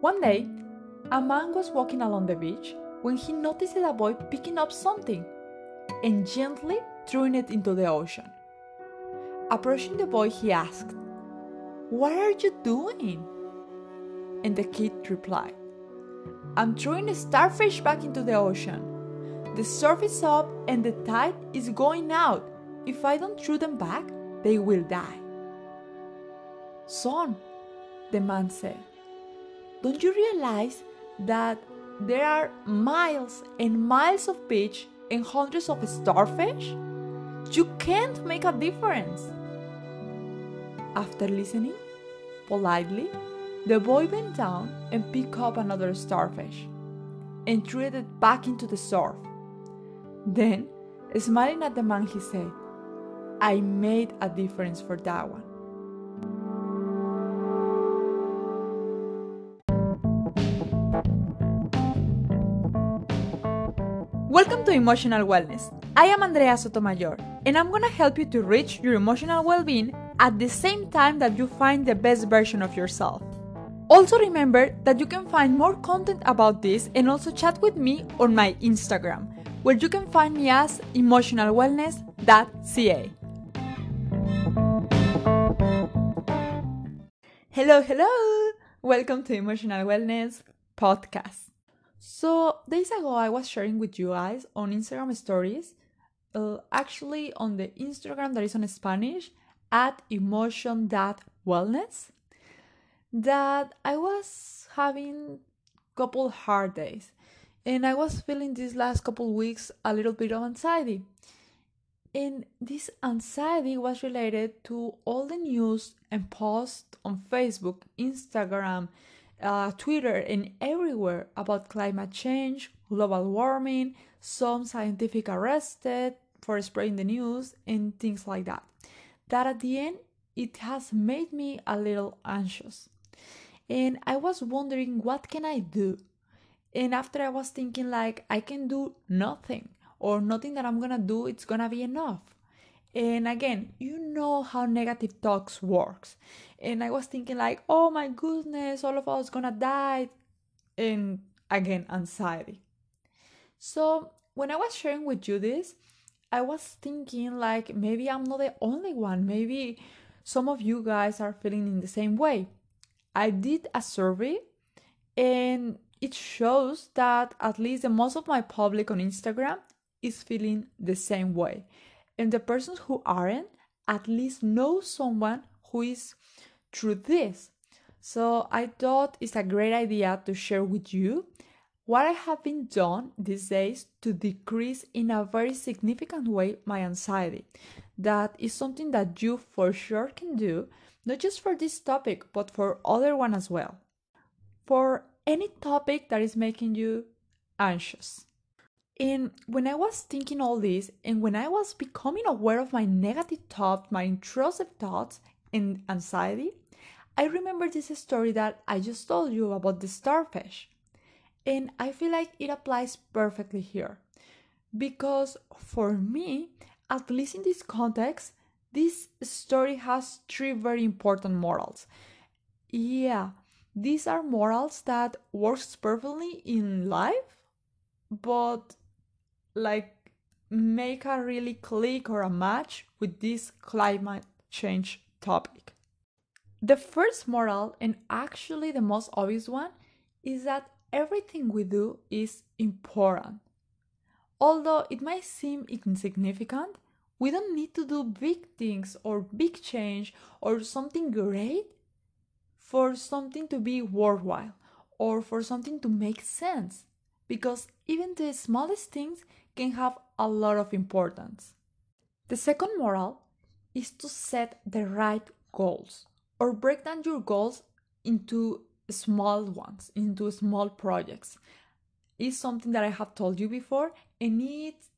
One day, a man was walking along the beach when he noticed a boy picking up something and gently throwing it into the ocean. Approaching the boy, he asked, What are you doing? And the kid replied, I'm throwing a starfish back into the ocean. The surf is up and the tide is going out. If I don't throw them back, they will die. Son, the man said, don't you realize that there are miles and miles of beach and hundreds of starfish? You can't make a difference. After listening, politely, the boy bent down and picked up another starfish and threw it back into the surf. Then, smiling at the man, he said, I made a difference for that one. Welcome to Emotional Wellness. I am Andrea Sotomayor, and I'm gonna help you to reach your emotional well being at the same time that you find the best version of yourself. Also, remember that you can find more content about this and also chat with me on my Instagram, where you can find me as emotionalwellness.ca. Hello, hello! Welcome to Emotional Wellness Podcast. So, days ago, I was sharing with you guys on Instagram stories, uh, actually on the Instagram that is on Spanish at emotion.wellness, that I was having couple hard days and I was feeling these last couple weeks a little bit of anxiety. And this anxiety was related to all the news and posts on Facebook, Instagram, uh, Twitter, and everywhere about climate change, global warming, some scientific arrested for spreading the news, and things like that. That at the end, it has made me a little anxious. And I was wondering, what can I do? And after I was thinking, like, I can do nothing, or nothing that I'm gonna do, it's gonna be enough. And again, you know how negative talks works. And I was thinking like, oh my goodness, all of us gonna die. And again, anxiety. So when I was sharing with you this, I was thinking like maybe I'm not the only one. Maybe some of you guys are feeling in the same way. I did a survey and it shows that at least the most of my public on Instagram is feeling the same way and the persons who aren't at least know someone who is through this. So I thought it's a great idea to share with you what I have been done these days to decrease in a very significant way my anxiety. That is something that you for sure can do, not just for this topic, but for other one as well. For any topic that is making you anxious. And when I was thinking all this, and when I was becoming aware of my negative thoughts, my intrusive thoughts, and anxiety, I remember this story that I just told you about the starfish. And I feel like it applies perfectly here. Because for me, at least in this context, this story has three very important morals. Yeah, these are morals that works perfectly in life, but like make a really click or a match with this climate change topic. The first moral, and actually the most obvious one, is that everything we do is important. Although it might seem insignificant, we don't need to do big things or big change or something great for something to be worthwhile or for something to make sense. Because even the smallest things can have a lot of importance. The second moral is to set the right goals or break down your goals into small ones, into small projects. Is something that I have told you before, and it's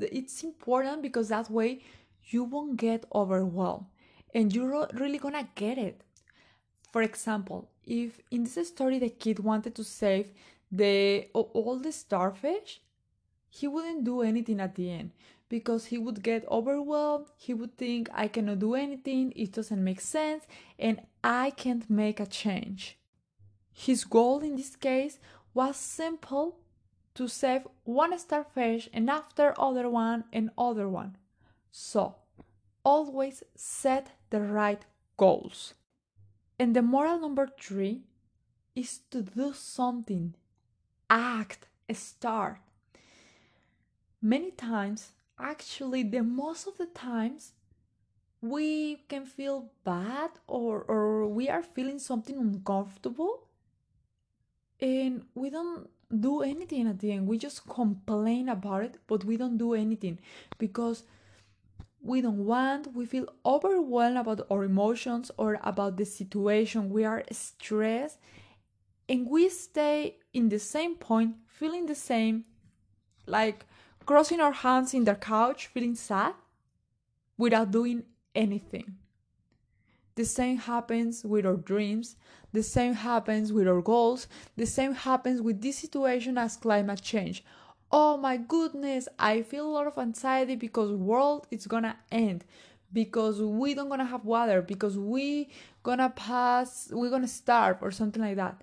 it's important because that way you won't get overwhelmed and you're really gonna get it. For example, if in this story the kid wanted to save the all the starfish, he wouldn't do anything at the end because he would get overwhelmed. He would think, I cannot do anything, it doesn't make sense, and I can't make a change. His goal in this case was simple to save one starfish and after other one and other one. So, always set the right goals. And the moral number three is to do something, act, start. Many times, actually, the most of the times, we can feel bad or, or we are feeling something uncomfortable and we don't do anything at the end. We just complain about it, but we don't do anything because we don't want, we feel overwhelmed about our emotions or about the situation. We are stressed and we stay in the same point, feeling the same, like crossing our hands in the couch, feeling sad without doing anything. The same happens with our dreams, the same happens with our goals, the same happens with this situation as climate change. Oh my goodness, I feel a lot of anxiety because world is gonna end. Because we don't gonna have water. Because we gonna pass we're gonna starve or something like that.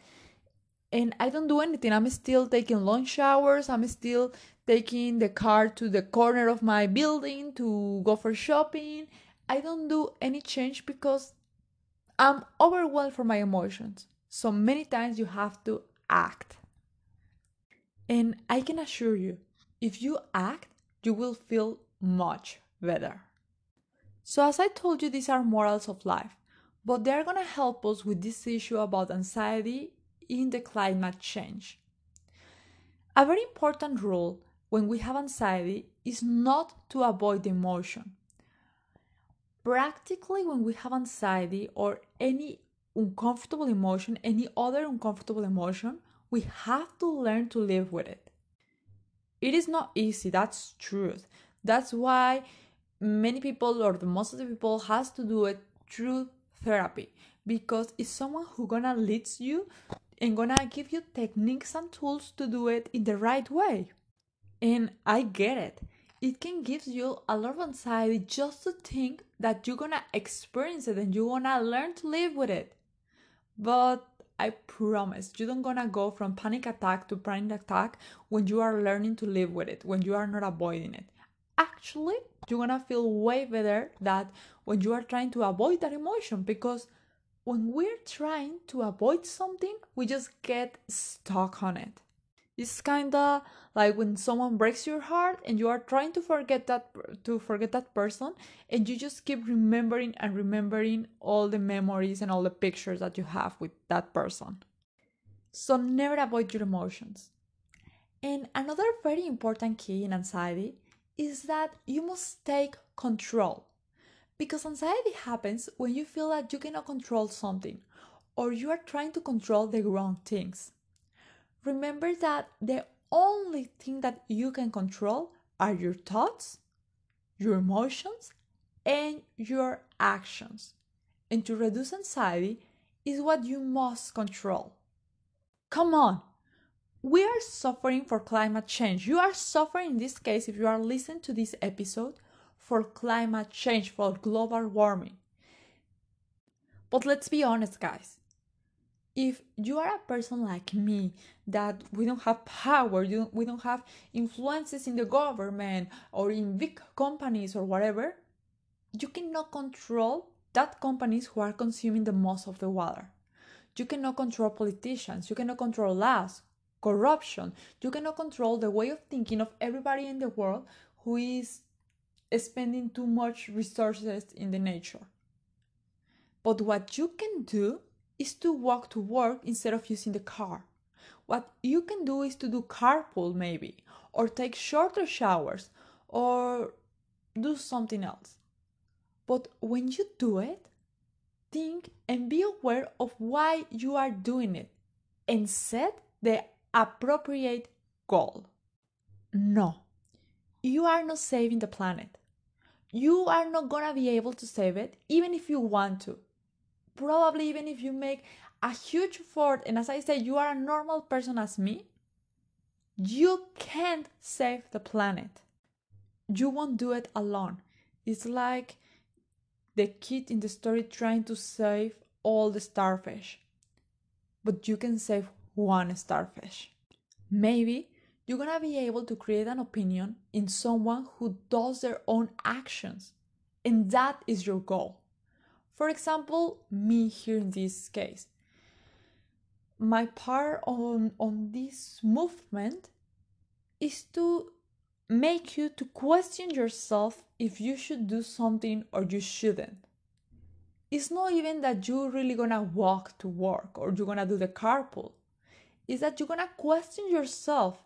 And i don't do anything. I'm still taking long showers. I'm still taking the car to the corner of my building to go for shopping i don't do any change because I'm overwhelmed for my emotions. So many times you have to act. And I can assure you, if you act, you will feel much better. So, as I told you, these are morals of life, but they're gonna help us with this issue about anxiety in the climate change. A very important rule when we have anxiety is not to avoid the emotion, practically when we have anxiety or any uncomfortable emotion, any other uncomfortable emotion, we have to learn to live with it. It is not easy, that's truth. That's why many people or the most of the people has to do it through therapy because it's someone who gonna leads you and gonna give you techniques and tools to do it in the right way. And I get it it can give you a lot of anxiety just to think that you're gonna experience it and you're gonna learn to live with it. But I promise you don't gonna go from panic attack to panic attack when you are learning to live with it, when you are not avoiding it. Actually, you're gonna feel way better that when you are trying to avoid that emotion because when we're trying to avoid something, we just get stuck on it. It's kinda like when someone breaks your heart and you are trying to forget that to forget that person and you just keep remembering and remembering all the memories and all the pictures that you have with that person. So never avoid your emotions. And another very important key in anxiety is that you must take control. Because anxiety happens when you feel that you cannot control something or you are trying to control the wrong things remember that the only thing that you can control are your thoughts, your emotions, and your actions. And to reduce anxiety is what you must control. Come on, we are suffering for climate change. You are suffering in this case, if you are listening to this episode, for climate change, for global warming. But let's be honest, guys if you are a person like me that we don't have power you don't, we don't have influences in the government or in big companies or whatever you cannot control that companies who are consuming the most of the water. You cannot control politicians. You cannot control laws corruption. You cannot control the way of thinking of everybody in the world who is spending too much resources in the nature. But what you can do is to walk to work instead of using the car. What you can do is to do carpool maybe, or take shorter showers, or do something else. But when you do it, think and be aware of why you are doing it and set the appropriate goal. No, you are not saving the planet. You are not gonna be able to save it even if you want to probably even if you make a huge effort and as i say you are a normal person as me you can't save the planet you won't do it alone it's like the kid in the story trying to save all the starfish but you can save one starfish. Maybe you're gonna be able to create an opinion in someone who does their own actions, and that is your goal. For example, me here in this case. My part on, on this movement is to make you to question yourself if you should do something or you shouldn't. It's not even that you're really gonna walk to work or you're gonna do the carpool. It's that you're gonna question yourself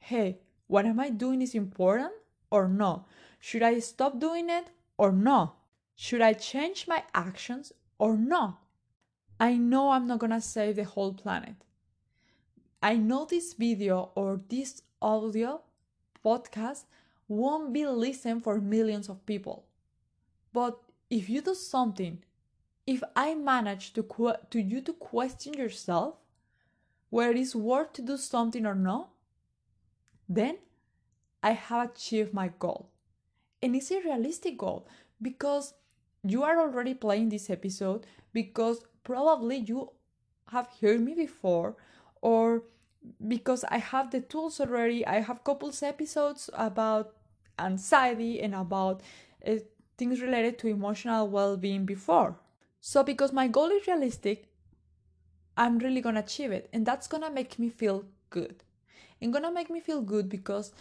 hey, what am I doing is important or no? Should I stop doing it or no? Should I change my actions or not? I know I'm not gonna save the whole planet. I know this video or this audio podcast won't be listened for millions of people. But if you do something, if I manage to, to you to question yourself where it is worth to do something or not, then I have achieved my goal. And it's a realistic goal because you are already playing this episode because probably you have heard me before or because I have the tools already. I have couples episodes about anxiety and about uh, things related to emotional well-being before. So because my goal is realistic, I'm really going to achieve it and that's going to make me feel good and gonna make me feel good because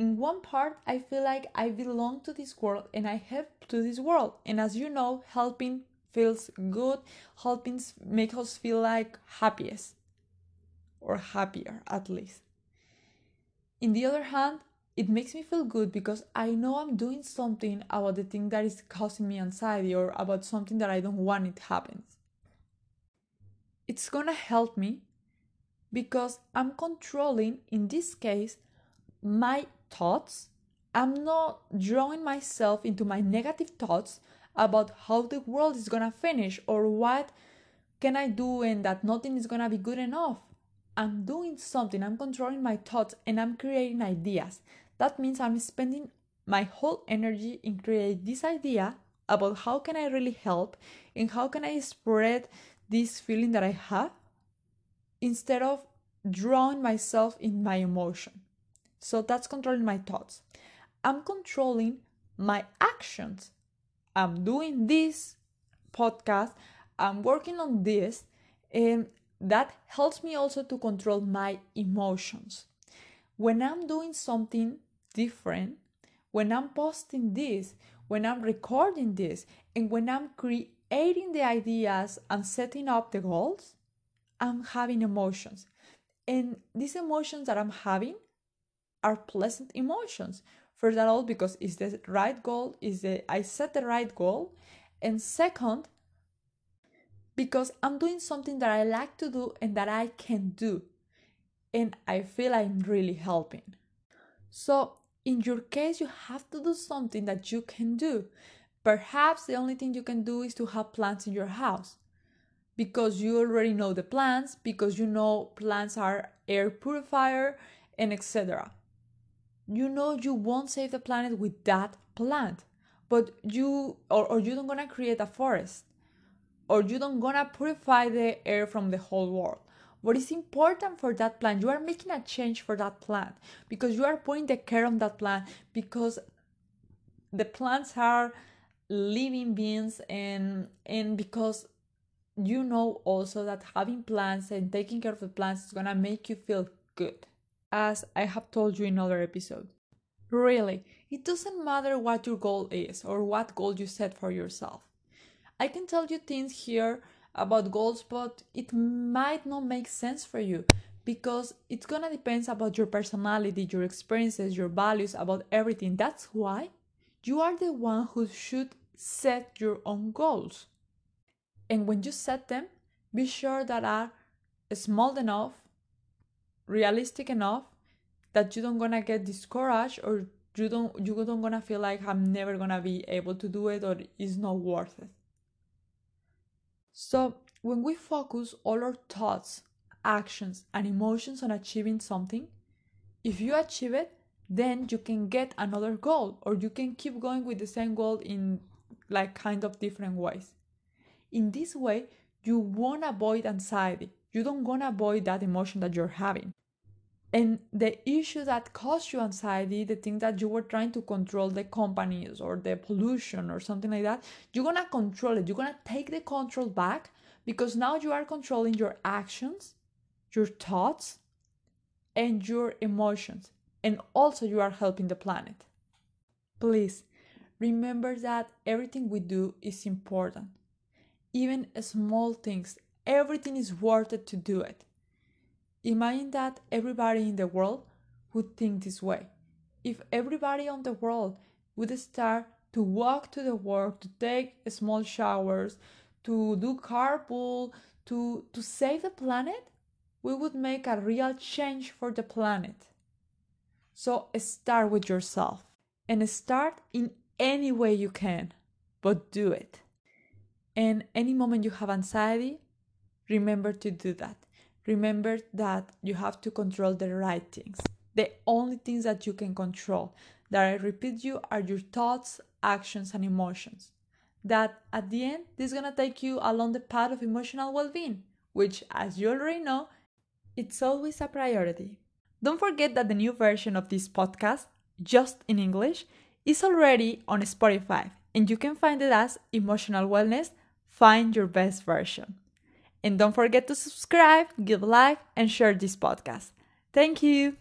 in one part i feel like i belong to this world and i help to this world. And as you know helping feels good. Helping makes us feel like happiest. Or happier at least. In the other hand it makes me feel good because i know i'm doing something about the thing that is causing me anxiety or about something that i don't want it happens. It's gonna help me because I'm controlling, in this case, my thoughts. I'm not drawing myself into my negative thoughts about how the world is gonna finish or what can I do and that nothing is gonna be good enough. I'm doing something, I'm controlling my thoughts and I'm creating ideas. That means I'm spending my whole energy in create this idea about how can I really help and how can I spread this feeling that I have instead of drawing myself in my emotion. So that's controlling my thoughts. I'm controlling my actions. I'm doing this podcast, I'm working on this, and that helps me also to control my emotions. When I'm doing something different, when I'm posting this, when I'm recording this, and when I'm creating the ideas and setting up the goals, I'm having emotions. And these emotions that I'm having are pleasant emotions. First of all, because it's the right goal, is the I set the right goal. And second, because I'm doing something that I like to do and that I can do. And I feel I'm really helping. So, in your case, you have to do something that you can do. Perhaps the only thing you can do is to have plants in your house because you already know the plants, because you know plants are air purifier, and etc. You know you won't save the planet with that plant, but you or, or you don't gonna create a forest, or you don't gonna purify the air from the whole world. What is important for that plant? You are making a change for that plant because you are putting the care on that plant because the plants are living beings and and because you know also that having plants and taking care of the plants is gonna make you feel good, as I have told you in other episodes. Really, it doesn't matter what your goal is or what goal you set for yourself. I can tell you things here about goals, but it might not make sense for you because it's gonna depend about your personality, your experiences, your values, about everything. That's why you are the one who should set your own goals. And when you set them, be sure that are small enough, realistic enough that you don't gonna get discouraged or you don't you don't gonna feel like I'm never gonna be able to do it or it's not worth it. So when we focus all our thoughts, actions, and emotions on achieving something, if you achieve it, then you can get another goal or you can keep going with the same goal in like kind of different ways. In this way, you won't avoid anxiety you don't gonna avoid that emotion that you're having. And the issue that caused you anxiety, the thing that you were trying to control the companies or the pollution or something like that, you're gonna control it. You're gonna take the control back because now you are controlling your actions, your thoughts, and your emotions. And also, you are helping the planet. Please remember that everything we do is important. Even small things, everything is worth it to do it. Imagine that everybody in the world would think this way. If everybody on the world would start to walk to the work, to take small showers, to do carpool, to, to save the planet, we would make a real change for the planet. So start with yourself and start in any way you can, but do it. And any moment you have anxiety, remember to do that. Remember that you have to control the right things. The only things that you can control, that I repeat you, are your thoughts, actions, and emotions. That at the end, this is gonna take you along the path of emotional well being, which, as you already know, it's always a priority. Don't forget that the new version of this podcast, just in English, is already on Spotify, and you can find it as Emotional Wellness Find Your Best Version. And don't forget to subscribe, give a like, and share this podcast. Thank you.